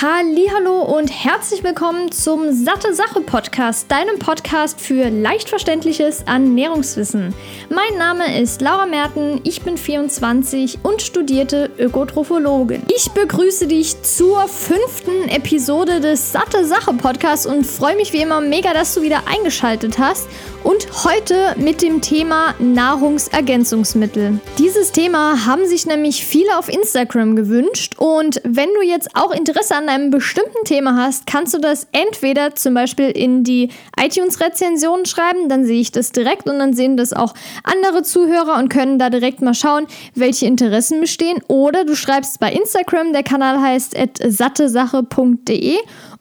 Hallo und herzlich willkommen zum Satte Sache Podcast, deinem Podcast für leicht verständliches Ernährungswissen. Mein Name ist Laura Merten, ich bin 24 und studierte Ökotrophologin. Ich begrüße dich zur fünften Episode des Satte Sache Podcasts und freue mich wie immer mega, dass du wieder eingeschaltet hast und heute mit dem Thema Nahrungsergänzungsmittel. Dieses Thema haben sich nämlich viele auf Instagram gewünscht und wenn du jetzt auch Interesse an einem bestimmten Thema hast, kannst du das entweder zum Beispiel in die iTunes-Rezensionen schreiben, dann sehe ich das direkt und dann sehen das auch andere Zuhörer und können da direkt mal schauen, welche Interessen bestehen. Oder du schreibst bei Instagram, der Kanal heißt sattesache.de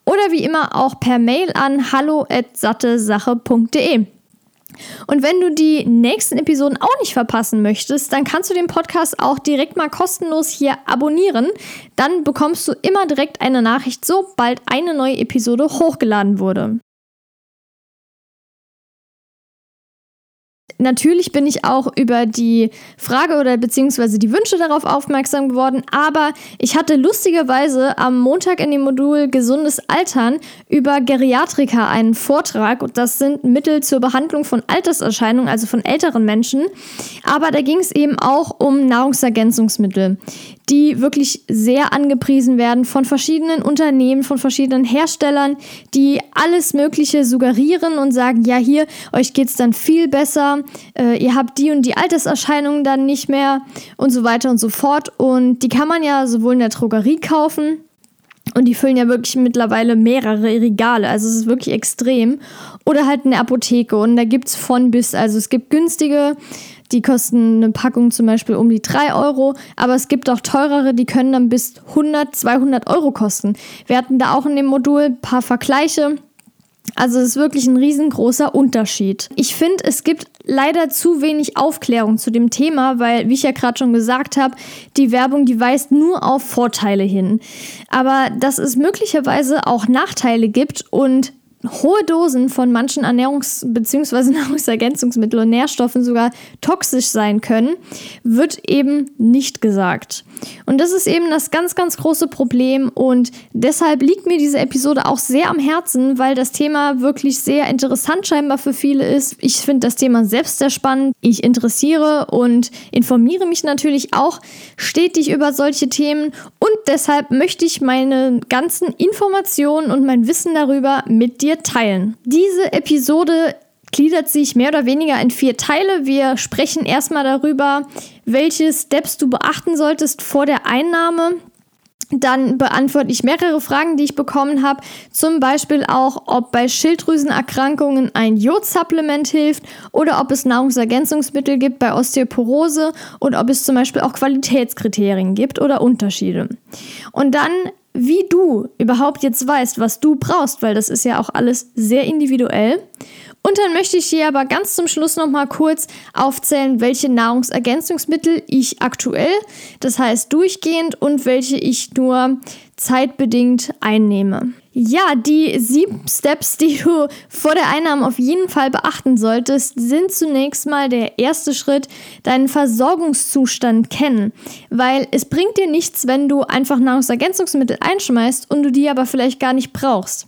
oder wie immer auch per Mail an hallo@sattesache.de. Und wenn du die nächsten Episoden auch nicht verpassen möchtest, dann kannst du den Podcast auch direkt mal kostenlos hier abonnieren. Dann bekommst du immer direkt eine Nachricht, sobald eine neue Episode hochgeladen wurde. Natürlich bin ich auch über die Frage oder beziehungsweise die Wünsche darauf aufmerksam geworden, aber ich hatte lustigerweise am Montag in dem Modul Gesundes Altern über Geriatrika einen Vortrag. Das sind Mittel zur Behandlung von Alterserscheinungen, also von älteren Menschen. Aber da ging es eben auch um Nahrungsergänzungsmittel die wirklich sehr angepriesen werden von verschiedenen Unternehmen, von verschiedenen Herstellern, die alles Mögliche suggerieren und sagen, ja, hier, euch geht es dann viel besser, äh, ihr habt die und die Alterserscheinungen dann nicht mehr und so weiter und so fort. Und die kann man ja sowohl in der Drogerie kaufen, und die füllen ja wirklich mittlerweile mehrere Regale. Also es ist wirklich extrem. Oder halt eine Apotheke. Und da gibt es von bis. Also es gibt günstige die kosten eine Packung zum Beispiel um die 3 Euro, aber es gibt auch teurere, die können dann bis 100, 200 Euro kosten. Wir hatten da auch in dem Modul ein paar Vergleiche. Also es ist wirklich ein riesengroßer Unterschied. Ich finde, es gibt leider zu wenig Aufklärung zu dem Thema, weil, wie ich ja gerade schon gesagt habe, die Werbung, die weist nur auf Vorteile hin. Aber dass es möglicherweise auch Nachteile gibt und hohe Dosen von manchen Ernährungs- bzw. Nahrungsergänzungsmitteln und Nährstoffen sogar toxisch sein können, wird eben nicht gesagt. Und das ist eben das ganz, ganz große Problem und deshalb liegt mir diese Episode auch sehr am Herzen, weil das Thema wirklich sehr interessant scheinbar für viele ist. Ich finde das Thema selbst sehr spannend. Ich interessiere und informiere mich natürlich auch stetig über solche Themen und deshalb möchte ich meine ganzen Informationen und mein Wissen darüber mit dir teilen. Diese Episode gliedert sich mehr oder weniger in vier Teile. Wir sprechen erstmal darüber, welche Steps du beachten solltest vor der Einnahme. Dann beantworte ich mehrere Fragen, die ich bekommen habe. Zum Beispiel auch, ob bei Schilddrüsenerkrankungen ein Jodsupplement hilft oder ob es Nahrungsergänzungsmittel gibt bei Osteoporose und ob es zum Beispiel auch Qualitätskriterien gibt oder Unterschiede. Und dann wie du überhaupt jetzt weißt, was du brauchst, weil das ist ja auch alles sehr individuell. Und dann möchte ich dir aber ganz zum Schluss noch mal kurz aufzählen, welche Nahrungsergänzungsmittel ich aktuell, das heißt durchgehend und welche ich nur zeitbedingt einnehme. Ja, die sieben Steps, die du vor der Einnahme auf jeden Fall beachten solltest, sind zunächst mal der erste Schritt, deinen Versorgungszustand kennen. Weil es bringt dir nichts, wenn du einfach Nahrungsergänzungsmittel einschmeißt und du die aber vielleicht gar nicht brauchst.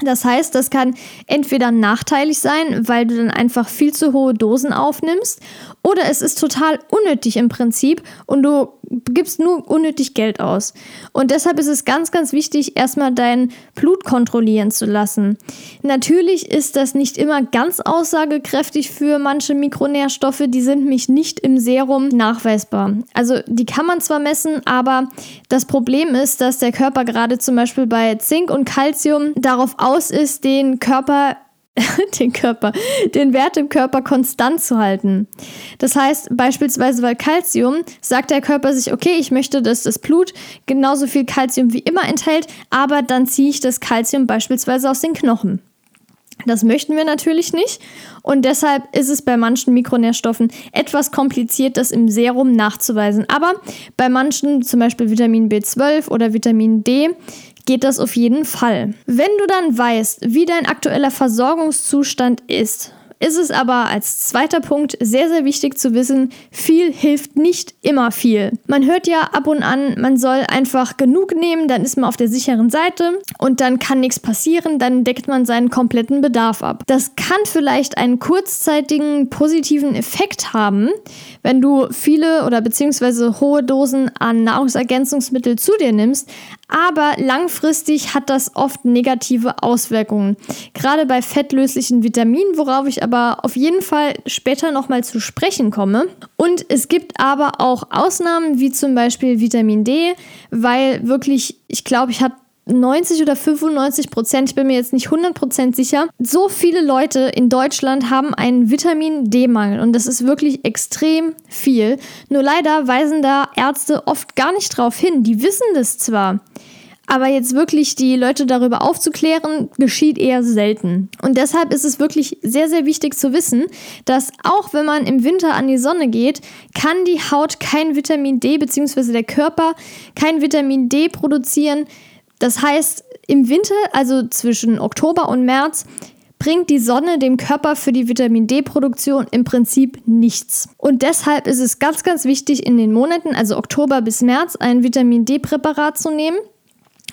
Das heißt, das kann entweder nachteilig sein, weil du dann einfach viel zu hohe Dosen aufnimmst, oder es ist total unnötig im Prinzip und du gibst nur unnötig Geld aus. Und deshalb ist es ganz, ganz wichtig, erstmal dein Blut kontrollieren zu lassen. Natürlich ist das nicht immer ganz aussagekräftig für manche Mikronährstoffe, die sind mich nicht im Serum nachweisbar. Also die kann man zwar messen, aber das Problem ist, dass der Körper gerade zum Beispiel bei Zink und Calcium darauf aus ist, den Körper den Körper, den Wert im Körper konstant zu halten. Das heißt, beispielsweise bei Calcium sagt der Körper sich, okay, ich möchte, dass das Blut genauso viel Calcium wie immer enthält, aber dann ziehe ich das Calcium beispielsweise aus den Knochen. Das möchten wir natürlich nicht und deshalb ist es bei manchen Mikronährstoffen etwas kompliziert, das im Serum nachzuweisen. Aber bei manchen, zum Beispiel Vitamin B12 oder Vitamin D, geht das auf jeden Fall. Wenn du dann weißt, wie dein aktueller Versorgungszustand ist, ist es aber als zweiter Punkt sehr, sehr wichtig zu wissen, viel hilft nicht immer viel. Man hört ja ab und an, man soll einfach genug nehmen, dann ist man auf der sicheren Seite und dann kann nichts passieren, dann deckt man seinen kompletten Bedarf ab. Das kann vielleicht einen kurzzeitigen positiven Effekt haben, wenn du viele oder beziehungsweise hohe Dosen an Nahrungsergänzungsmittel zu dir nimmst, aber langfristig hat das oft negative Auswirkungen. Gerade bei fettlöslichen Vitaminen, worauf ich aber auf jeden Fall später nochmal zu sprechen komme. Und es gibt aber auch Ausnahmen, wie zum Beispiel Vitamin D, weil wirklich, ich glaube, ich habe 90 oder 95 Prozent, ich bin mir jetzt nicht 100 Prozent sicher, so viele Leute in Deutschland haben einen Vitamin D-Mangel und das ist wirklich extrem viel. Nur leider weisen da Ärzte oft gar nicht drauf hin. Die wissen das zwar, aber jetzt wirklich die Leute darüber aufzuklären, geschieht eher selten. Und deshalb ist es wirklich sehr, sehr wichtig zu wissen, dass auch wenn man im Winter an die Sonne geht, kann die Haut kein Vitamin D bzw. der Körper kein Vitamin D produzieren, das heißt, im Winter, also zwischen Oktober und März, bringt die Sonne dem Körper für die Vitamin D-Produktion im Prinzip nichts. Und deshalb ist es ganz, ganz wichtig, in den Monaten, also Oktober bis März, ein Vitamin D-Präparat zu nehmen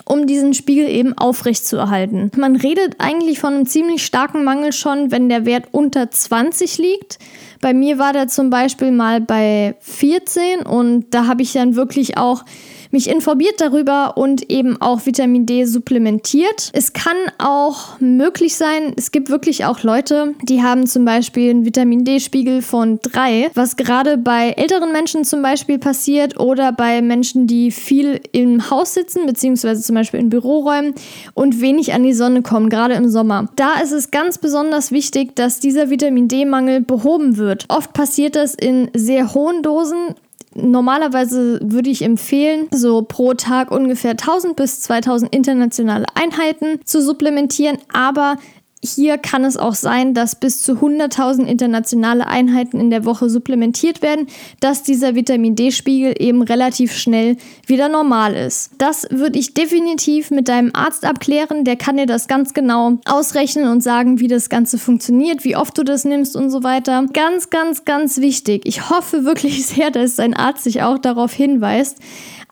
um diesen Spiegel eben aufrecht zu erhalten. Man redet eigentlich von einem ziemlich starken Mangel schon, wenn der Wert unter 20 liegt. Bei mir war der zum Beispiel mal bei 14 und da habe ich dann wirklich auch mich informiert darüber und eben auch Vitamin D supplementiert. Es kann auch möglich sein, es gibt wirklich auch Leute, die haben zum Beispiel einen Vitamin D-Spiegel von 3, was gerade bei älteren Menschen zum Beispiel passiert oder bei Menschen, die viel im Haus sitzen, beziehungsweise zum Beispiel in Büroräumen und wenig an die Sonne kommen, gerade im Sommer. Da ist es ganz besonders wichtig, dass dieser Vitamin D-Mangel behoben wird. Oft passiert das in sehr hohen Dosen Normalerweise würde ich empfehlen, so pro Tag ungefähr 1000 bis 2000 internationale Einheiten zu supplementieren, aber hier kann es auch sein, dass bis zu 100.000 internationale Einheiten in der Woche supplementiert werden, dass dieser Vitamin D-Spiegel eben relativ schnell wieder normal ist. Das würde ich definitiv mit deinem Arzt abklären. Der kann dir das ganz genau ausrechnen und sagen, wie das Ganze funktioniert, wie oft du das nimmst und so weiter. Ganz, ganz, ganz wichtig. Ich hoffe wirklich sehr, dass dein Arzt sich auch darauf hinweist.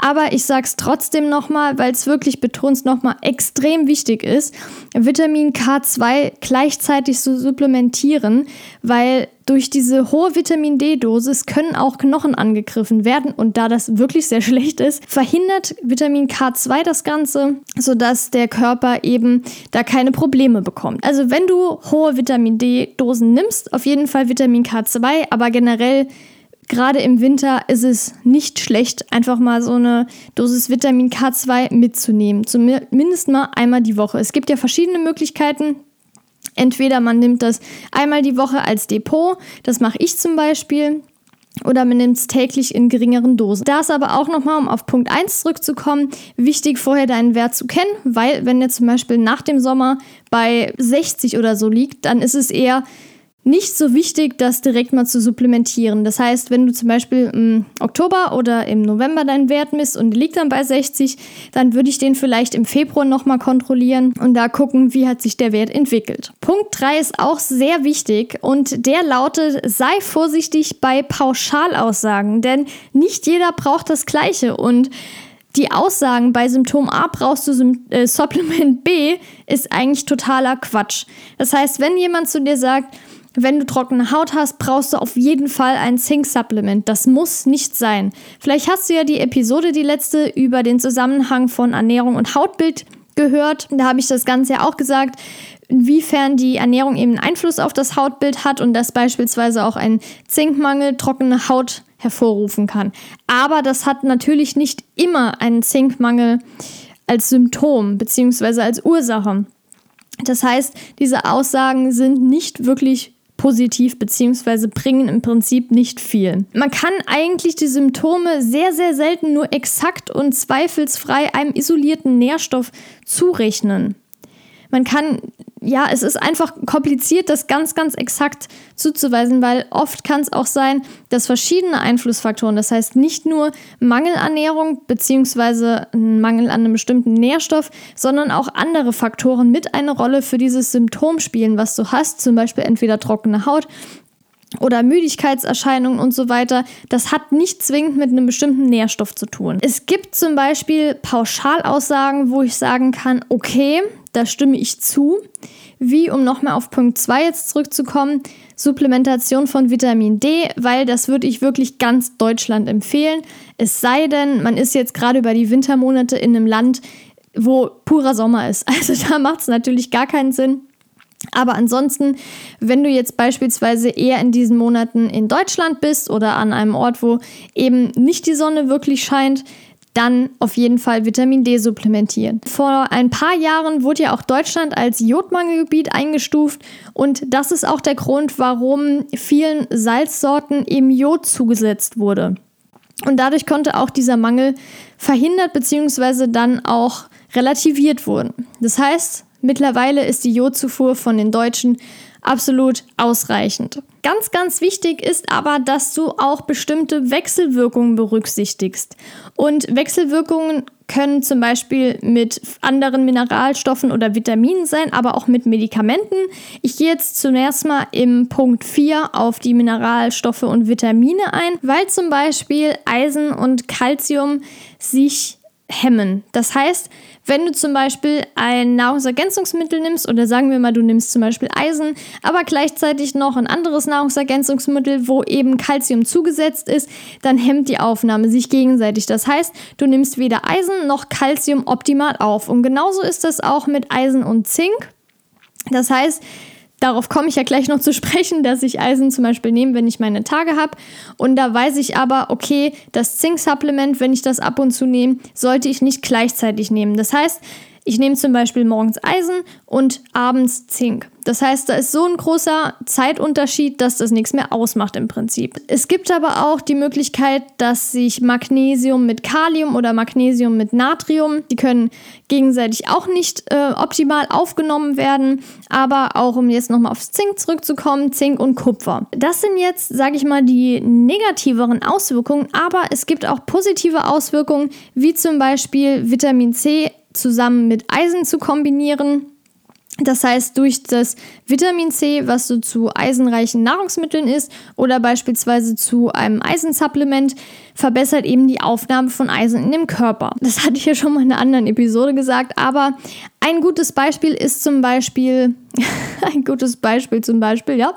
Aber ich sage es trotzdem nochmal, weil es wirklich betont nochmal extrem wichtig ist, Vitamin K2 gleichzeitig zu supplementieren, weil durch diese hohe Vitamin D-Dosis können auch Knochen angegriffen werden und da das wirklich sehr schlecht ist, verhindert Vitamin K2 das Ganze, sodass der Körper eben da keine Probleme bekommt. Also wenn du hohe Vitamin D-Dosen nimmst, auf jeden Fall Vitamin K2, aber generell gerade im Winter ist es nicht schlecht, einfach mal so eine Dosis Vitamin K2 mitzunehmen. Zumindest mal einmal die Woche. Es gibt ja verschiedene Möglichkeiten. Entweder man nimmt das einmal die Woche als Depot, das mache ich zum Beispiel, oder man nimmt es täglich in geringeren Dosen. Da ist aber auch nochmal, um auf Punkt 1 zurückzukommen, wichtig vorher deinen Wert zu kennen, weil wenn der zum Beispiel nach dem Sommer bei 60 oder so liegt, dann ist es eher nicht so wichtig, das direkt mal zu supplementieren. Das heißt, wenn du zum Beispiel im Oktober oder im November deinen Wert misst und liegt dann bei 60, dann würde ich den vielleicht im Februar nochmal kontrollieren und da gucken, wie hat sich der Wert entwickelt. Punkt 3 ist auch sehr wichtig und der lautet, sei vorsichtig bei Pauschalaussagen, denn nicht jeder braucht das Gleiche und die Aussagen bei Symptom A brauchst du Sym äh, Supplement B ist eigentlich totaler Quatsch. Das heißt, wenn jemand zu dir sagt, wenn du trockene Haut hast, brauchst du auf jeden Fall ein Zink-Supplement. Das muss nicht sein. Vielleicht hast du ja die Episode, die letzte, über den Zusammenhang von Ernährung und Hautbild gehört. Da habe ich das Ganze ja auch gesagt, inwiefern die Ernährung eben Einfluss auf das Hautbild hat und dass beispielsweise auch ein Zinkmangel trockene Haut hervorrufen kann. Aber das hat natürlich nicht immer einen Zinkmangel als Symptom bzw. als Ursache. Das heißt, diese Aussagen sind nicht wirklich positiv bzw. bringen im Prinzip nicht viel. Man kann eigentlich die Symptome sehr, sehr selten nur exakt und zweifelsfrei einem isolierten Nährstoff zurechnen. man kann, ja, es ist einfach kompliziert, das ganz, ganz exakt zuzuweisen, weil oft kann es auch sein, dass verschiedene Einflussfaktoren, das heißt nicht nur Mangelernährung bzw. ein Mangel an einem bestimmten Nährstoff, sondern auch andere Faktoren mit eine Rolle für dieses Symptom spielen, was du hast, zum Beispiel entweder trockene Haut oder Müdigkeitserscheinungen und so weiter, das hat nicht zwingend mit einem bestimmten Nährstoff zu tun. Es gibt zum Beispiel Pauschalaussagen, wo ich sagen kann, okay, da stimme ich zu. Wie, um nochmal auf Punkt 2 jetzt zurückzukommen, Supplementation von Vitamin D, weil das würde ich wirklich ganz Deutschland empfehlen. Es sei denn, man ist jetzt gerade über die Wintermonate in einem Land, wo purer Sommer ist. Also da macht es natürlich gar keinen Sinn. Aber ansonsten, wenn du jetzt beispielsweise eher in diesen Monaten in Deutschland bist oder an einem Ort, wo eben nicht die Sonne wirklich scheint, dann auf jeden Fall Vitamin D supplementieren. Vor ein paar Jahren wurde ja auch Deutschland als Jodmangelgebiet eingestuft und das ist auch der Grund, warum vielen Salzsorten eben Jod zugesetzt wurde. Und dadurch konnte auch dieser Mangel verhindert bzw. dann auch relativiert wurden. Das heißt, Mittlerweile ist die Jodzufuhr von den Deutschen absolut ausreichend. Ganz, ganz wichtig ist aber, dass du auch bestimmte Wechselwirkungen berücksichtigst. Und Wechselwirkungen können zum Beispiel mit anderen Mineralstoffen oder Vitaminen sein, aber auch mit Medikamenten. Ich gehe jetzt zunächst mal im Punkt 4 auf die Mineralstoffe und Vitamine ein, weil zum Beispiel Eisen und Calcium sich hemmen. Das heißt, wenn du zum Beispiel ein Nahrungsergänzungsmittel nimmst oder sagen wir mal, du nimmst zum Beispiel Eisen, aber gleichzeitig noch ein anderes Nahrungsergänzungsmittel, wo eben Kalzium zugesetzt ist, dann hemmt die Aufnahme sich gegenseitig. Das heißt, du nimmst weder Eisen noch Kalzium optimal auf. Und genauso ist das auch mit Eisen und Zink. Das heißt, Darauf komme ich ja gleich noch zu sprechen, dass ich Eisen zum Beispiel nehme, wenn ich meine Tage habe. Und da weiß ich aber, okay, das Zink-Supplement, wenn ich das ab und zu nehme, sollte ich nicht gleichzeitig nehmen. Das heißt, ich nehme zum Beispiel morgens Eisen und abends Zink. Das heißt, da ist so ein großer Zeitunterschied, dass das nichts mehr ausmacht im Prinzip. Es gibt aber auch die Möglichkeit, dass sich Magnesium mit Kalium oder Magnesium mit Natrium, die können gegenseitig auch nicht äh, optimal aufgenommen werden. Aber auch um jetzt nochmal aufs Zink zurückzukommen, Zink und Kupfer. Das sind jetzt, sage ich mal, die negativeren Auswirkungen, aber es gibt auch positive Auswirkungen, wie zum Beispiel Vitamin C zusammen mit Eisen zu kombinieren. Das heißt, durch das Vitamin C, was so zu eisenreichen Nahrungsmitteln ist oder beispielsweise zu einem Eisensupplement, verbessert eben die Aufnahme von Eisen in dem Körper. Das hatte ich ja schon mal in einer anderen Episode gesagt, aber ein gutes Beispiel ist zum Beispiel, ein gutes Beispiel zum Beispiel, ja.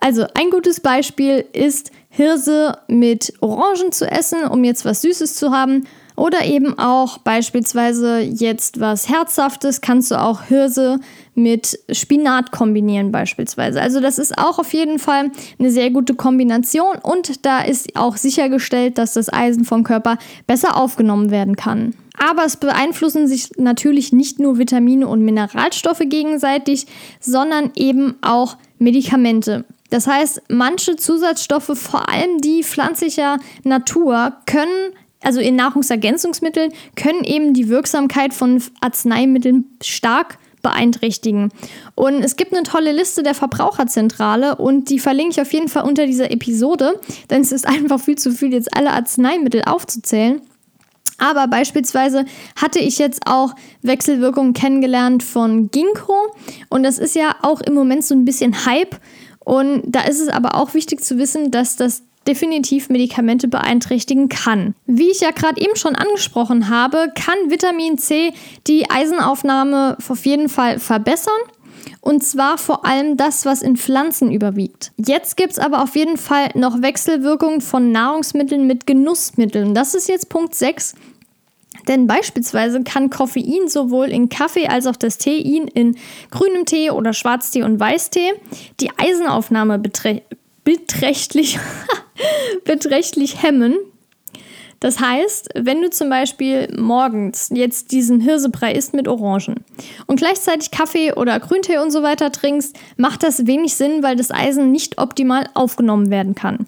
Also ein gutes Beispiel ist Hirse mit Orangen zu essen, um jetzt was Süßes zu haben. Oder eben auch beispielsweise jetzt was Herzhaftes, kannst du auch Hirse mit Spinat kombinieren beispielsweise. Also das ist auch auf jeden Fall eine sehr gute Kombination und da ist auch sichergestellt, dass das Eisen vom Körper besser aufgenommen werden kann. Aber es beeinflussen sich natürlich nicht nur Vitamine und Mineralstoffe gegenseitig, sondern eben auch Medikamente. Das heißt, manche Zusatzstoffe, vor allem die pflanzlicher Natur, können also in Nahrungsergänzungsmitteln, können eben die Wirksamkeit von Arzneimitteln stark beeinträchtigen. Und es gibt eine tolle Liste der Verbraucherzentrale und die verlinke ich auf jeden Fall unter dieser Episode, denn es ist einfach viel zu viel, jetzt alle Arzneimittel aufzuzählen. Aber beispielsweise hatte ich jetzt auch Wechselwirkungen kennengelernt von Ginkgo und das ist ja auch im Moment so ein bisschen Hype. Und da ist es aber auch wichtig zu wissen, dass das definitiv Medikamente beeinträchtigen kann. Wie ich ja gerade eben schon angesprochen habe, kann Vitamin C die Eisenaufnahme auf jeden Fall verbessern. Und zwar vor allem das, was in Pflanzen überwiegt. Jetzt gibt es aber auf jeden Fall noch Wechselwirkungen von Nahrungsmitteln mit Genussmitteln. Das ist jetzt Punkt 6. Denn beispielsweise kann Koffein sowohl in Kaffee als auch das Tein in grünem Tee oder Schwarztee und Weißtee die Eisenaufnahme beträchtlich, beträchtlich hemmen. Das heißt, wenn du zum Beispiel morgens jetzt diesen Hirsebrei isst mit Orangen und gleichzeitig Kaffee oder Grüntee und so weiter trinkst, macht das wenig Sinn, weil das Eisen nicht optimal aufgenommen werden kann.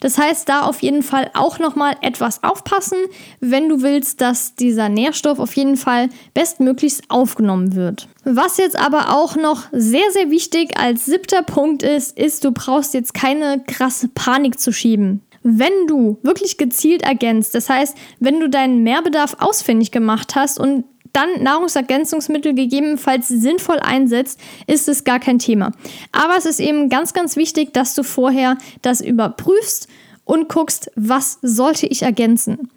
Das heißt, da auf jeden Fall auch nochmal etwas aufpassen, wenn du willst, dass dieser Nährstoff auf jeden Fall bestmöglichst aufgenommen wird. Was jetzt aber auch noch sehr, sehr wichtig als siebter Punkt ist, ist, du brauchst jetzt keine krasse Panik zu schieben. Wenn du wirklich gezielt ergänzt, das heißt, wenn du deinen Mehrbedarf ausfindig gemacht hast und dann Nahrungsergänzungsmittel gegebenenfalls sinnvoll einsetzt, ist es gar kein Thema. Aber es ist eben ganz, ganz wichtig, dass du vorher das überprüfst und guckst, was sollte ich ergänzen.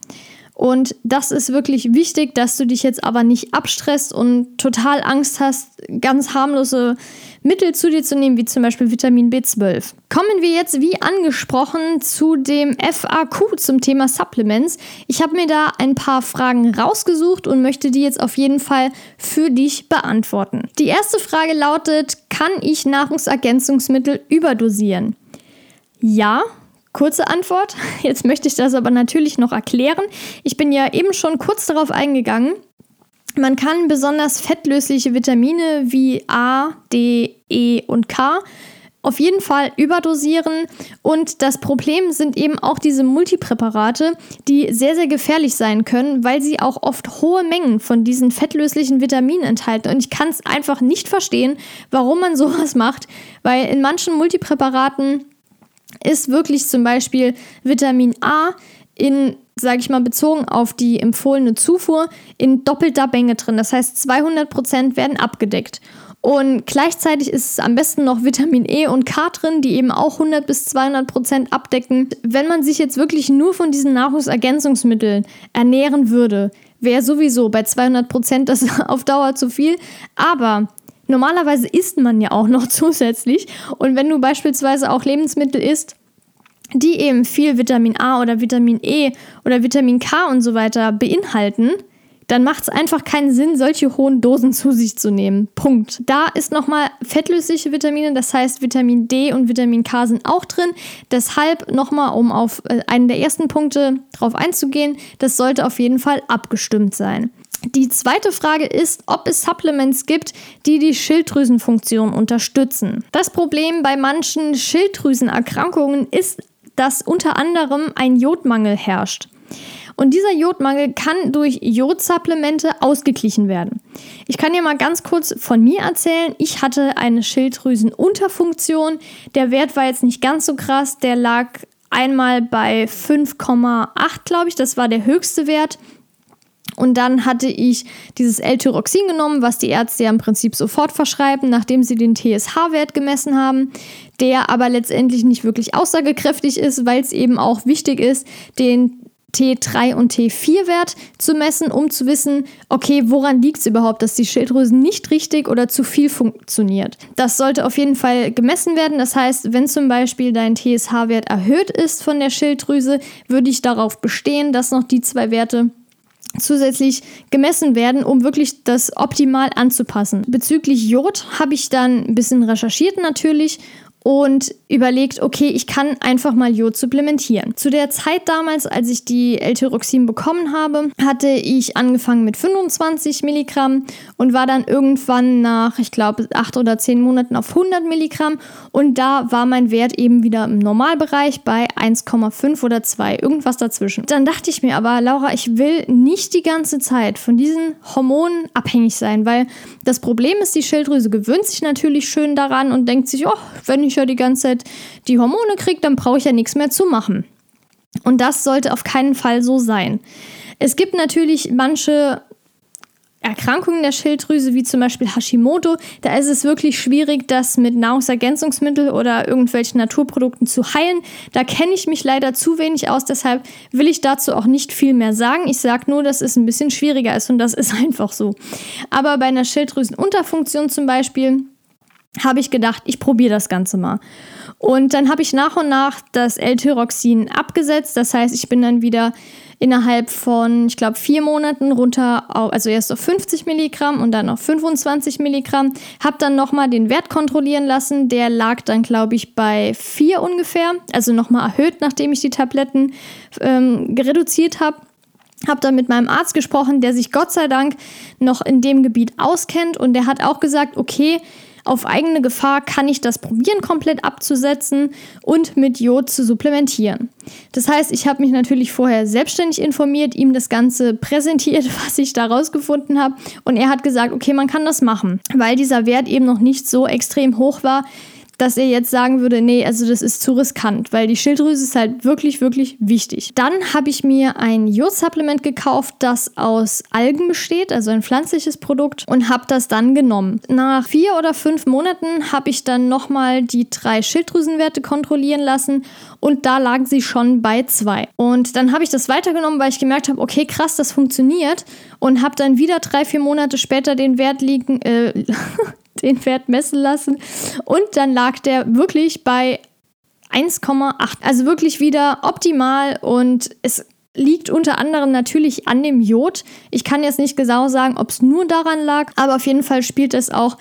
Und das ist wirklich wichtig, dass du dich jetzt aber nicht abstresst und total Angst hast, ganz harmlose Mittel zu dir zu nehmen, wie zum Beispiel Vitamin B12. Kommen wir jetzt, wie angesprochen, zu dem FAQ zum Thema Supplements. Ich habe mir da ein paar Fragen rausgesucht und möchte die jetzt auf jeden Fall für dich beantworten. Die erste Frage lautet, kann ich Nahrungsergänzungsmittel überdosieren? Ja, Kurze Antwort. Jetzt möchte ich das aber natürlich noch erklären. Ich bin ja eben schon kurz darauf eingegangen. Man kann besonders fettlösliche Vitamine wie A, D, E und K auf jeden Fall überdosieren. Und das Problem sind eben auch diese Multipräparate, die sehr, sehr gefährlich sein können, weil sie auch oft hohe Mengen von diesen fettlöslichen Vitaminen enthalten. Und ich kann es einfach nicht verstehen, warum man sowas macht, weil in manchen Multipräparaten ist wirklich zum Beispiel Vitamin A in, sage ich mal, bezogen auf die empfohlene Zufuhr in doppelter Menge drin. Das heißt, 200% werden abgedeckt. Und gleichzeitig ist es am besten noch Vitamin E und K drin, die eben auch 100 bis 200 Prozent abdecken. Wenn man sich jetzt wirklich nur von diesen Nahrungsergänzungsmitteln ernähren würde, wäre sowieso bei 200 Prozent das auf Dauer zu viel. Aber Normalerweise isst man ja auch noch zusätzlich. Und wenn du beispielsweise auch Lebensmittel isst, die eben viel Vitamin A oder Vitamin E oder Vitamin K und so weiter beinhalten, dann macht es einfach keinen Sinn, solche hohen Dosen zu sich zu nehmen. Punkt. Da ist nochmal fettlösliche Vitamine, das heißt Vitamin D und Vitamin K sind auch drin. Deshalb nochmal, um auf äh, einen der ersten Punkte drauf einzugehen, das sollte auf jeden Fall abgestimmt sein. Die zweite Frage ist, ob es Supplements gibt, die die Schilddrüsenfunktion unterstützen. Das Problem bei manchen Schilddrüsenerkrankungen ist, dass unter anderem ein Jodmangel herrscht. Und dieser Jodmangel kann durch Jodsupplemente ausgeglichen werden. Ich kann dir mal ganz kurz von mir erzählen. Ich hatte eine Schilddrüsenunterfunktion. Der Wert war jetzt nicht ganz so krass. Der lag einmal bei 5,8, glaube ich. Das war der höchste Wert. Und dann hatte ich dieses L-Tyroxin genommen, was die Ärzte ja im Prinzip sofort verschreiben, nachdem sie den TSH-Wert gemessen haben, der aber letztendlich nicht wirklich aussagekräftig ist, weil es eben auch wichtig ist, den T3 und T4-Wert zu messen, um zu wissen, okay, woran liegt es überhaupt, dass die Schilddrüse nicht richtig oder zu viel funktioniert. Das sollte auf jeden Fall gemessen werden. Das heißt, wenn zum Beispiel dein TSH-Wert erhöht ist von der Schilddrüse, würde ich darauf bestehen, dass noch die zwei Werte zusätzlich gemessen werden, um wirklich das optimal anzupassen. Bezüglich Jod habe ich dann ein bisschen recherchiert natürlich und überlegt, okay, ich kann einfach mal Jod supplementieren. Zu der Zeit damals, als ich die L-Tyroxin bekommen habe, hatte ich angefangen mit 25 Milligramm und war dann irgendwann nach, ich glaube, acht oder zehn Monaten auf 100 Milligramm und da war mein Wert eben wieder im Normalbereich bei 1,5 oder 2, irgendwas dazwischen. Dann dachte ich mir aber, Laura, ich will nicht die ganze Zeit von diesen Hormonen abhängig sein, weil das Problem ist, die Schilddrüse gewöhnt sich natürlich schön daran und denkt sich, oh, wenn ich ja die ganze Zeit die Hormone kriege, dann brauche ich ja nichts mehr zu machen. Und das sollte auf keinen Fall so sein. Es gibt natürlich manche Erkrankungen der Schilddrüse, wie zum Beispiel Hashimoto, da ist es wirklich schwierig, das mit Nahrungsergänzungsmitteln oder irgendwelchen Naturprodukten zu heilen. Da kenne ich mich leider zu wenig aus, deshalb will ich dazu auch nicht viel mehr sagen. Ich sage nur, dass es ein bisschen schwieriger ist und das ist einfach so. Aber bei einer Schilddrüsenunterfunktion zum Beispiel habe ich gedacht, ich probiere das Ganze mal. Und dann habe ich nach und nach das L-Tyroxin abgesetzt. Das heißt, ich bin dann wieder innerhalb von, ich glaube, vier Monaten runter, auf, also erst auf 50 Milligramm und dann auf 25 Milligramm. Habe dann nochmal den Wert kontrollieren lassen. Der lag dann, glaube ich, bei vier ungefähr. Also nochmal erhöht, nachdem ich die Tabletten ähm, reduziert habe. Habe dann mit meinem Arzt gesprochen, der sich Gott sei Dank noch in dem Gebiet auskennt und der hat auch gesagt, okay, auf eigene Gefahr kann ich das probieren, komplett abzusetzen und mit Jod zu supplementieren. Das heißt, ich habe mich natürlich vorher selbstständig informiert, ihm das Ganze präsentiert, was ich da rausgefunden habe. Und er hat gesagt, okay, man kann das machen, weil dieser Wert eben noch nicht so extrem hoch war, dass er jetzt sagen würde, nee, also das ist zu riskant, weil die Schilddrüse ist halt wirklich, wirklich wichtig. Dann habe ich mir ein Jodsupplement gekauft, das aus Algen besteht, also ein pflanzliches Produkt, und habe das dann genommen. Nach vier oder fünf Monaten habe ich dann nochmal die drei Schilddrüsenwerte kontrollieren lassen und da lagen sie schon bei zwei. Und dann habe ich das weitergenommen, weil ich gemerkt habe, okay, krass, das funktioniert und habe dann wieder drei, vier Monate später den Wert liegen, äh, den Wert messen lassen. Und dann lag der wirklich bei 1,8. Also wirklich wieder optimal und es liegt unter anderem natürlich an dem Jod. Ich kann jetzt nicht genau sagen, ob es nur daran lag, aber auf jeden Fall spielt es auch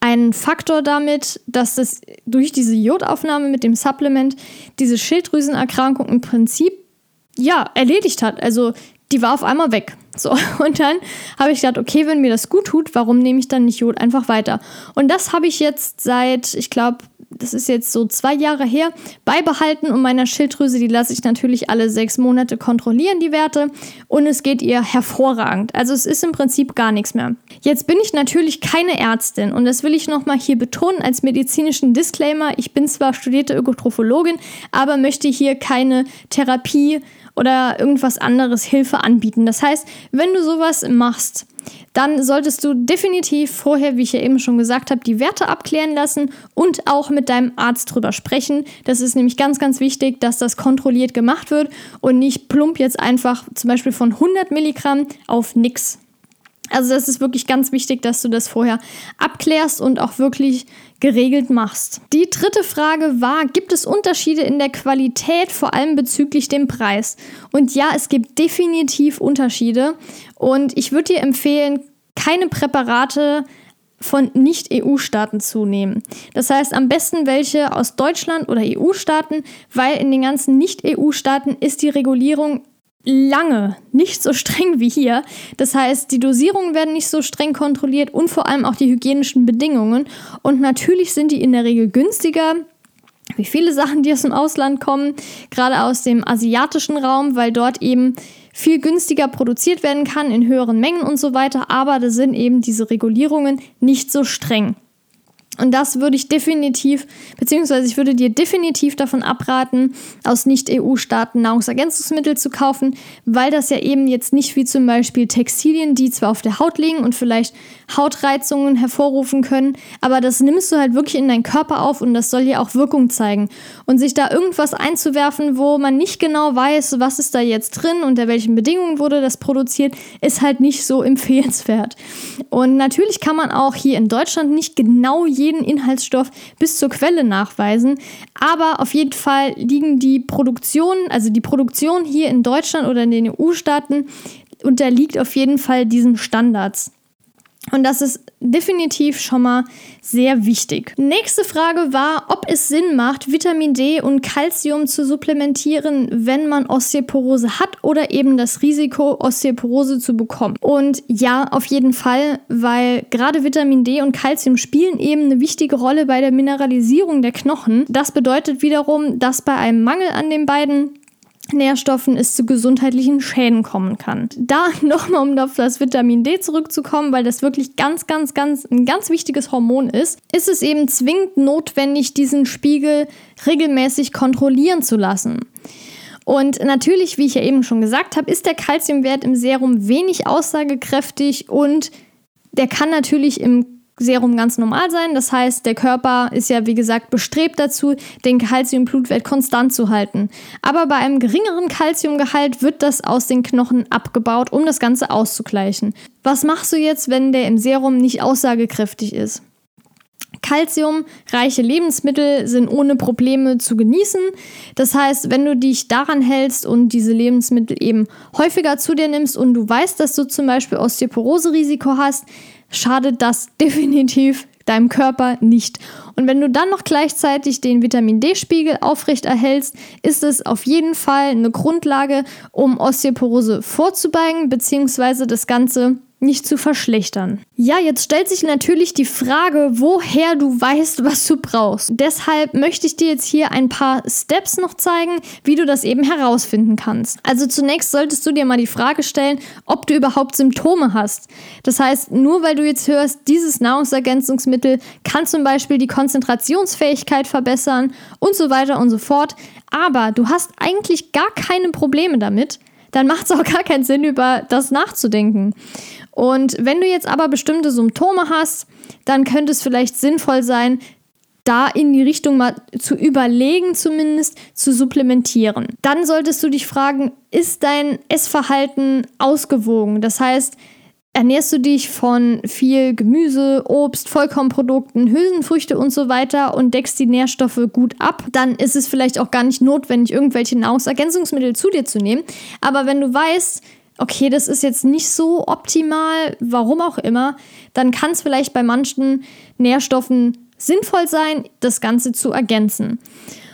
einen Faktor damit, dass es durch diese Jodaufnahme mit dem Supplement diese Schilddrüsenerkrankung im Prinzip ja erledigt hat. Also die war auf einmal weg. So, und dann habe ich gedacht, okay, wenn mir das gut tut, warum nehme ich dann nicht Jod einfach weiter? Und das habe ich jetzt seit, ich glaube, das ist jetzt so zwei Jahre her, beibehalten und meiner Schilddrüse, die lasse ich natürlich alle sechs Monate kontrollieren, die Werte. Und es geht ihr hervorragend. Also es ist im Prinzip gar nichts mehr. Jetzt bin ich natürlich keine Ärztin und das will ich nochmal hier betonen als medizinischen Disclaimer. Ich bin zwar studierte Ökotrophologin, aber möchte hier keine Therapie oder irgendwas anderes Hilfe anbieten. Das heißt, wenn du sowas machst, dann solltest du definitiv vorher, wie ich ja eben schon gesagt habe, die Werte abklären lassen und auch mit deinem Arzt drüber sprechen. Das ist nämlich ganz, ganz wichtig, dass das kontrolliert gemacht wird und nicht plump jetzt einfach zum Beispiel von 100 Milligramm auf nix. Also das ist wirklich ganz wichtig, dass du das vorher abklärst und auch wirklich geregelt machst. Die dritte Frage war, gibt es Unterschiede in der Qualität, vor allem bezüglich dem Preis? Und ja, es gibt definitiv Unterschiede. Und ich würde dir empfehlen, keine Präparate von Nicht-EU-Staaten zu nehmen. Das heißt, am besten welche aus Deutschland oder EU-Staaten, weil in den ganzen Nicht-EU-Staaten ist die Regulierung lange nicht so streng wie hier. Das heißt, die Dosierungen werden nicht so streng kontrolliert und vor allem auch die hygienischen Bedingungen. Und natürlich sind die in der Regel günstiger. Wie viele Sachen, die aus dem Ausland kommen, gerade aus dem asiatischen Raum, weil dort eben viel günstiger produziert werden kann in höheren Mengen und so weiter. Aber da sind eben diese Regulierungen nicht so streng. Und das würde ich definitiv, beziehungsweise ich würde dir definitiv davon abraten, aus Nicht-EU-Staaten Nahrungsergänzungsmittel zu kaufen, weil das ja eben jetzt nicht wie zum Beispiel Textilien, die zwar auf der Haut liegen und vielleicht Hautreizungen hervorrufen können, aber das nimmst du halt wirklich in deinen Körper auf und das soll ja auch Wirkung zeigen. Und sich da irgendwas einzuwerfen, wo man nicht genau weiß, was ist da jetzt drin, unter welchen Bedingungen wurde das produziert, ist halt nicht so empfehlenswert. Und natürlich kann man auch hier in Deutschland nicht genau jeden Inhaltsstoff bis zur Quelle nachweisen. Aber auf jeden Fall liegen die Produktionen, also die Produktion hier in Deutschland oder in den EU-Staaten, unterliegt auf jeden Fall diesen Standards. Und das ist definitiv schon mal sehr wichtig. Nächste Frage war, ob es Sinn macht, Vitamin D und Calcium zu supplementieren, wenn man Osteoporose hat oder eben das Risiko, Osteoporose zu bekommen. Und ja, auf jeden Fall, weil gerade Vitamin D und Calcium spielen eben eine wichtige Rolle bei der Mineralisierung der Knochen. Das bedeutet wiederum, dass bei einem Mangel an den beiden Nährstoffen es zu gesundheitlichen Schäden kommen kann. Da nochmal, um auf das Vitamin D zurückzukommen, weil das wirklich ganz, ganz, ganz ein ganz wichtiges Hormon ist, ist es eben zwingend notwendig, diesen Spiegel regelmäßig kontrollieren zu lassen. Und natürlich, wie ich ja eben schon gesagt habe, ist der Kalziumwert im Serum wenig aussagekräftig und der kann natürlich im Serum ganz normal sein. Das heißt, der Körper ist ja, wie gesagt, bestrebt dazu, den Kalziumblutwert konstant zu halten. Aber bei einem geringeren Kalziumgehalt wird das aus den Knochen abgebaut, um das Ganze auszugleichen. Was machst du jetzt, wenn der im Serum nicht aussagekräftig ist? Calciumreiche Lebensmittel sind ohne Probleme zu genießen. Das heißt, wenn du dich daran hältst und diese Lebensmittel eben häufiger zu dir nimmst und du weißt, dass du zum Beispiel Osteoporose-Risiko hast, schadet das definitiv deinem Körper nicht. Und wenn du dann noch gleichzeitig den Vitamin D-Spiegel aufrecht erhältst, ist es auf jeden Fall eine Grundlage, um Osteoporose vorzubeugen, beziehungsweise das Ganze nicht zu verschlechtern. Ja, jetzt stellt sich natürlich die Frage, woher du weißt, was du brauchst. Deshalb möchte ich dir jetzt hier ein paar Steps noch zeigen, wie du das eben herausfinden kannst. Also zunächst solltest du dir mal die Frage stellen, ob du überhaupt Symptome hast. Das heißt, nur weil du jetzt hörst, dieses Nahrungsergänzungsmittel kann zum Beispiel die Konzentrationsfähigkeit verbessern und so weiter und so fort, aber du hast eigentlich gar keine Probleme damit, dann macht es auch gar keinen Sinn, über das nachzudenken. Und wenn du jetzt aber bestimmte Symptome hast, dann könnte es vielleicht sinnvoll sein, da in die Richtung mal zu überlegen, zumindest zu supplementieren. Dann solltest du dich fragen, ist dein Essverhalten ausgewogen? Das heißt, ernährst du dich von viel Gemüse, Obst, Vollkornprodukten, Hülsenfrüchte und so weiter und deckst die Nährstoffe gut ab, dann ist es vielleicht auch gar nicht notwendig, irgendwelche Nahrungsergänzungsmittel zu dir zu nehmen. Aber wenn du weißt, okay, das ist jetzt nicht so optimal, warum auch immer, dann kann es vielleicht bei manchen Nährstoffen sinnvoll sein, das Ganze zu ergänzen.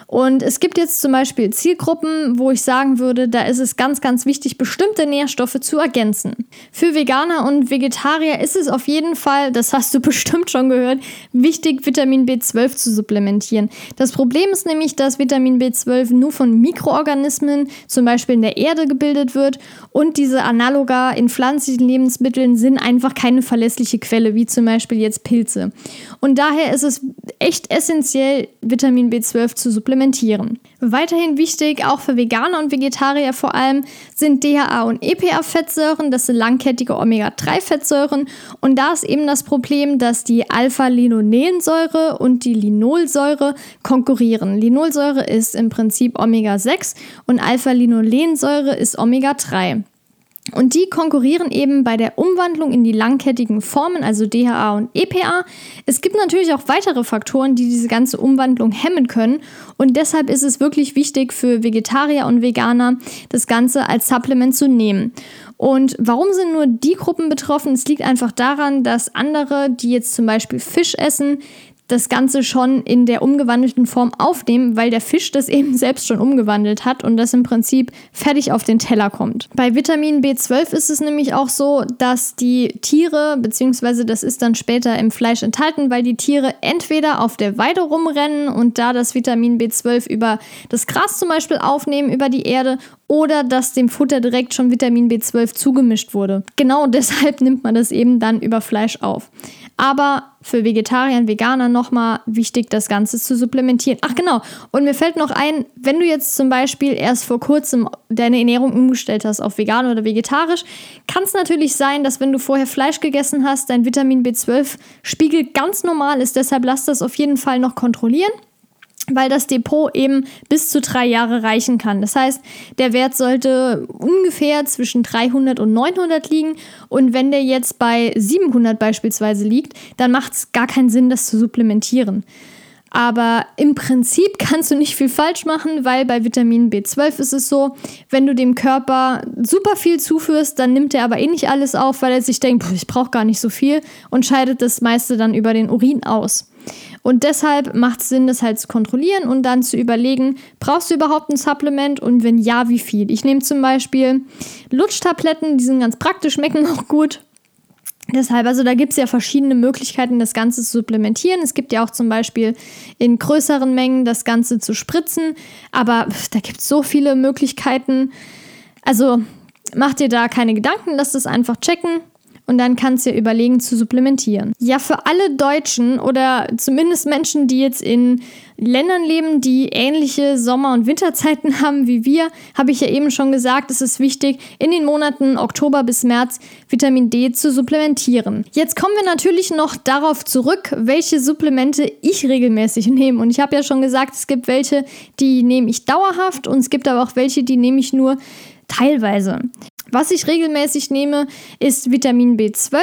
Und es gibt jetzt zum Beispiel Zielgruppen, wo ich sagen würde, da ist es ganz, ganz wichtig, bestimmte Nährstoffe zu ergänzen. Für Veganer und Vegetarier ist es auf jeden Fall, das hast du bestimmt schon gehört, wichtig, Vitamin B12 zu supplementieren. Das Problem ist nämlich, dass Vitamin B12 nur von Mikroorganismen, zum Beispiel in der Erde, gebildet wird und diese Analoga in pflanzlichen Lebensmitteln sind einfach keine verlässliche Quelle, wie zum Beispiel jetzt Pilze. Und daher ist es echt essentiell, Vitamin B12 zu supplementieren implementieren. Weiterhin wichtig, auch für Veganer und Vegetarier vor allem, sind DHA und EPA-Fettsäuren, das sind langkettige Omega-3-Fettsäuren. Und da ist eben das Problem, dass die Alpha-Linolensäure und die Linolsäure konkurrieren. Linolsäure ist im Prinzip Omega-6 und Alpha-Linolensäure ist Omega-3. Und die konkurrieren eben bei der Umwandlung in die langkettigen Formen, also DHA und EPA. Es gibt natürlich auch weitere Faktoren, die diese ganze Umwandlung hemmen können. Und deshalb ist es wirklich wichtig für Vegetarier und Veganer, das Ganze als Supplement zu nehmen. Und warum sind nur die Gruppen betroffen? Es liegt einfach daran, dass andere, die jetzt zum Beispiel Fisch essen, das Ganze schon in der umgewandelten Form aufnehmen, weil der Fisch das eben selbst schon umgewandelt hat und das im Prinzip fertig auf den Teller kommt. Bei Vitamin B12 ist es nämlich auch so, dass die Tiere, beziehungsweise das ist dann später im Fleisch enthalten, weil die Tiere entweder auf der Weide rumrennen und da das Vitamin B12 über das Gras zum Beispiel aufnehmen, über die Erde oder dass dem Futter direkt schon Vitamin B12 zugemischt wurde. Genau deshalb nimmt man das eben dann über Fleisch auf. Aber für Vegetarier und Veganer nochmal wichtig, das Ganze zu supplementieren. Ach genau, und mir fällt noch ein, wenn du jetzt zum Beispiel erst vor kurzem deine Ernährung umgestellt hast auf vegan oder vegetarisch, kann es natürlich sein, dass wenn du vorher Fleisch gegessen hast, dein Vitamin B12-Spiegel ganz normal ist. Deshalb lass das auf jeden Fall noch kontrollieren weil das Depot eben bis zu drei Jahre reichen kann. Das heißt, der Wert sollte ungefähr zwischen 300 und 900 liegen und wenn der jetzt bei 700 beispielsweise liegt, dann macht es gar keinen Sinn, das zu supplementieren. Aber im Prinzip kannst du nicht viel falsch machen, weil bei Vitamin B12 ist es so, wenn du dem Körper super viel zuführst, dann nimmt er aber eh nicht alles auf, weil er sich denkt, ich brauche gar nicht so viel und scheidet das meiste dann über den Urin aus. Und deshalb macht es Sinn, das halt zu kontrollieren und dann zu überlegen, brauchst du überhaupt ein Supplement und wenn ja, wie viel? Ich nehme zum Beispiel Lutschtabletten, die sind ganz praktisch, schmecken auch gut. Deshalb, also da gibt es ja verschiedene Möglichkeiten, das Ganze zu supplementieren. Es gibt ja auch zum Beispiel in größeren Mengen das Ganze zu spritzen, aber da gibt es so viele Möglichkeiten. Also mach dir da keine Gedanken, lass das einfach checken und dann kannst du ja überlegen zu supplementieren. Ja, für alle Deutschen oder zumindest Menschen, die jetzt in Ländern leben, die ähnliche Sommer- und Winterzeiten haben wie wir, habe ich ja eben schon gesagt, es ist wichtig, in den Monaten Oktober bis März Vitamin D zu supplementieren. Jetzt kommen wir natürlich noch darauf zurück, welche Supplemente ich regelmäßig nehme. Und ich habe ja schon gesagt, es gibt welche, die nehme ich dauerhaft und es gibt aber auch welche, die nehme ich nur teilweise. Was ich regelmäßig nehme, ist Vitamin B12,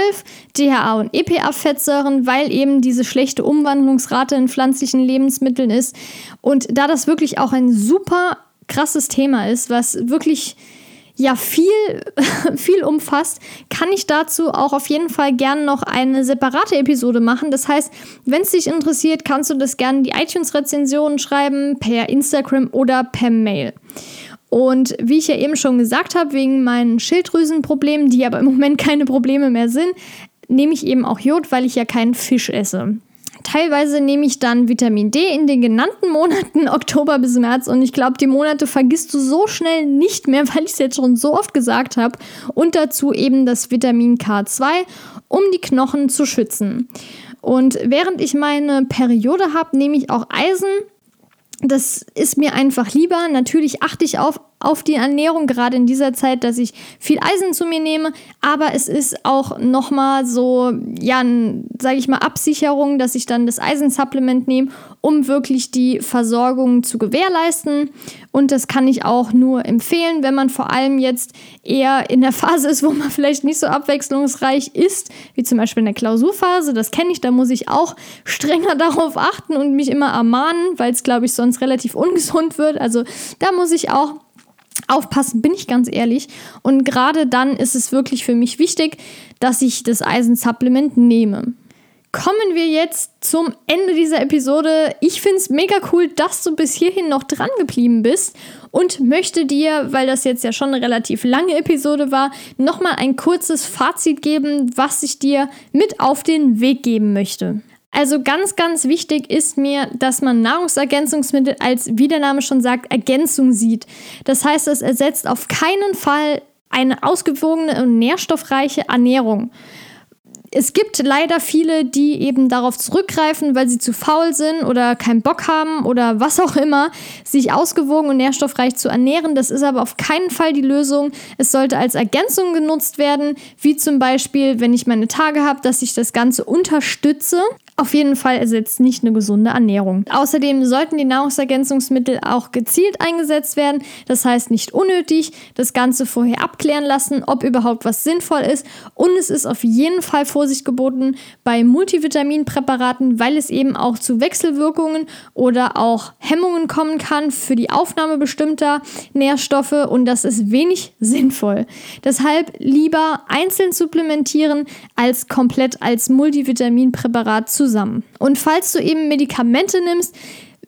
DHA und EPA-Fettsäuren, weil eben diese schlechte Umwandlungsrate in pflanzlichen Lebensmitteln ist. Und da das wirklich auch ein super krasses Thema ist, was wirklich ja viel, viel umfasst, kann ich dazu auch auf jeden Fall gerne noch eine separate Episode machen. Das heißt, wenn es dich interessiert, kannst du das gerne in die iTunes-Rezensionen schreiben, per Instagram oder per Mail. Und wie ich ja eben schon gesagt habe, wegen meinen Schilddrüsenproblemen, die aber im Moment keine Probleme mehr sind, nehme ich eben auch Jod, weil ich ja keinen Fisch esse. Teilweise nehme ich dann Vitamin D in den genannten Monaten Oktober bis März und ich glaube, die Monate vergisst du so schnell nicht mehr, weil ich es jetzt schon so oft gesagt habe. Und dazu eben das Vitamin K2, um die Knochen zu schützen. Und während ich meine Periode habe, nehme ich auch Eisen. Das ist mir einfach lieber. Natürlich achte ich auf auf die Ernährung, gerade in dieser Zeit, dass ich viel Eisen zu mir nehme. Aber es ist auch nochmal so, ja, sage ich mal, Absicherung, dass ich dann das Eisensupplement nehme, um wirklich die Versorgung zu gewährleisten. Und das kann ich auch nur empfehlen, wenn man vor allem jetzt eher in der Phase ist, wo man vielleicht nicht so abwechslungsreich ist, wie zum Beispiel in der Klausurphase. Das kenne ich, da muss ich auch strenger darauf achten und mich immer ermahnen, weil es, glaube ich, sonst relativ ungesund wird. Also da muss ich auch aufpassen, bin ich ganz ehrlich. Und gerade dann ist es wirklich für mich wichtig, dass ich das Eisensupplement nehme. Kommen wir jetzt zum Ende dieser Episode. Ich finde es mega cool, dass du bis hierhin noch dran geblieben bist und möchte dir, weil das jetzt ja schon eine relativ lange Episode war, nochmal ein kurzes Fazit geben, was ich dir mit auf den Weg geben möchte. Also ganz, ganz wichtig ist mir, dass man Nahrungsergänzungsmittel als, wie der Name schon sagt, Ergänzung sieht. Das heißt, es ersetzt auf keinen Fall eine ausgewogene und nährstoffreiche Ernährung es gibt leider viele, die eben darauf zurückgreifen, weil sie zu faul sind oder keinen Bock haben oder was auch immer, sich ausgewogen und nährstoffreich zu ernähren. Das ist aber auf keinen Fall die Lösung. Es sollte als Ergänzung genutzt werden, wie zum Beispiel, wenn ich meine Tage habe, dass ich das Ganze unterstütze. Auf jeden Fall ersetzt nicht eine gesunde Ernährung. Außerdem sollten die Nahrungsergänzungsmittel auch gezielt eingesetzt werden. Das heißt nicht unnötig, das Ganze vorher abklären lassen, ob überhaupt was sinnvoll ist. Und es ist auf jeden Fall vor Vorsicht geboten bei Multivitaminpräparaten, weil es eben auch zu Wechselwirkungen oder auch Hemmungen kommen kann für die Aufnahme bestimmter Nährstoffe und das ist wenig sinnvoll. Deshalb lieber einzeln supplementieren als komplett als Multivitaminpräparat zusammen. Und falls du eben Medikamente nimmst,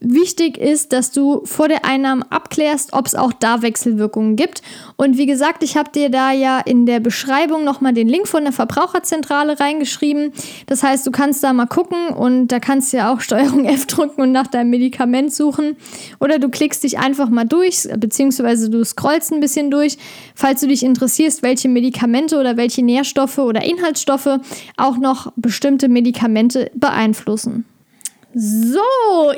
Wichtig ist, dass du vor der Einnahme abklärst, ob es auch da Wechselwirkungen gibt. Und wie gesagt, ich habe dir da ja in der Beschreibung nochmal den Link von der Verbraucherzentrale reingeschrieben. Das heißt, du kannst da mal gucken und da kannst du ja auch Steuerung F drücken und nach deinem Medikament suchen. Oder du klickst dich einfach mal durch, beziehungsweise du scrollst ein bisschen durch, falls du dich interessierst, welche Medikamente oder welche Nährstoffe oder Inhaltsstoffe auch noch bestimmte Medikamente beeinflussen. So,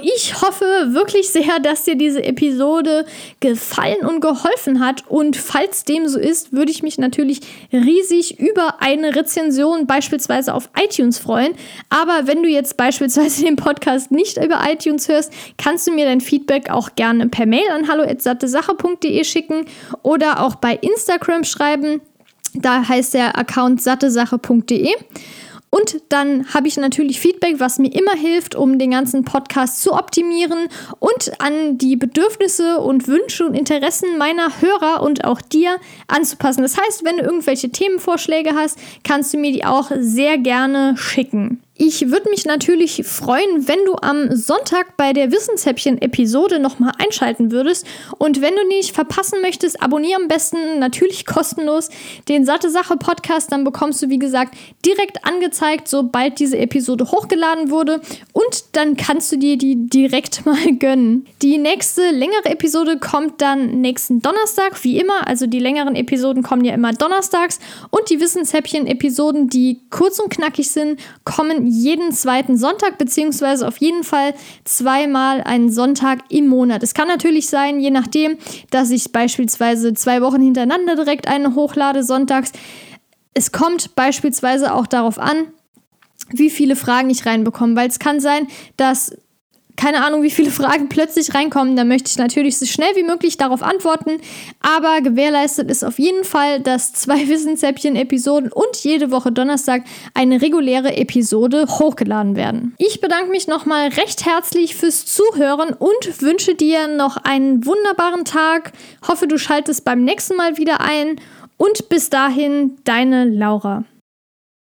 ich hoffe wirklich sehr, dass dir diese Episode gefallen und geholfen hat. Und falls dem so ist, würde ich mich natürlich riesig über eine Rezension beispielsweise auf iTunes freuen. Aber wenn du jetzt beispielsweise den Podcast nicht über iTunes hörst, kannst du mir dein Feedback auch gerne per Mail an hallo@sattesache.de schicken oder auch bei Instagram schreiben. Da heißt der Account sattesache.de. Und dann habe ich natürlich Feedback, was mir immer hilft, um den ganzen Podcast zu optimieren und an die Bedürfnisse und Wünsche und Interessen meiner Hörer und auch dir anzupassen. Das heißt, wenn du irgendwelche Themenvorschläge hast, kannst du mir die auch sehr gerne schicken. Ich würde mich natürlich freuen, wenn du am Sonntag bei der Wissenshäppchen-Episode nochmal einschalten würdest. Und wenn du nicht verpassen möchtest, abonniere am besten natürlich kostenlos den Satte Sache Podcast. Dann bekommst du, wie gesagt, direkt angezeigt, sobald diese Episode hochgeladen wurde. Und dann kannst du dir die direkt mal gönnen. Die nächste längere Episode kommt dann nächsten Donnerstag, wie immer. Also die längeren Episoden kommen ja immer donnerstags. Und die Wissenshäppchen-Episoden, die kurz und knackig sind, kommen jeden zweiten Sonntag, beziehungsweise auf jeden Fall zweimal einen Sonntag im Monat. Es kann natürlich sein, je nachdem, dass ich beispielsweise zwei Wochen hintereinander direkt eine hochlade sonntags. Es kommt beispielsweise auch darauf an, wie viele Fragen ich reinbekomme, weil es kann sein, dass keine Ahnung, wie viele Fragen plötzlich reinkommen, dann möchte ich natürlich so schnell wie möglich darauf antworten. Aber gewährleistet ist auf jeden Fall, dass zwei Wissenshäppchen-Episoden und jede Woche Donnerstag eine reguläre Episode hochgeladen werden. Ich bedanke mich nochmal recht herzlich fürs Zuhören und wünsche dir noch einen wunderbaren Tag. Hoffe, du schaltest beim nächsten Mal wieder ein. Und bis dahin, deine Laura.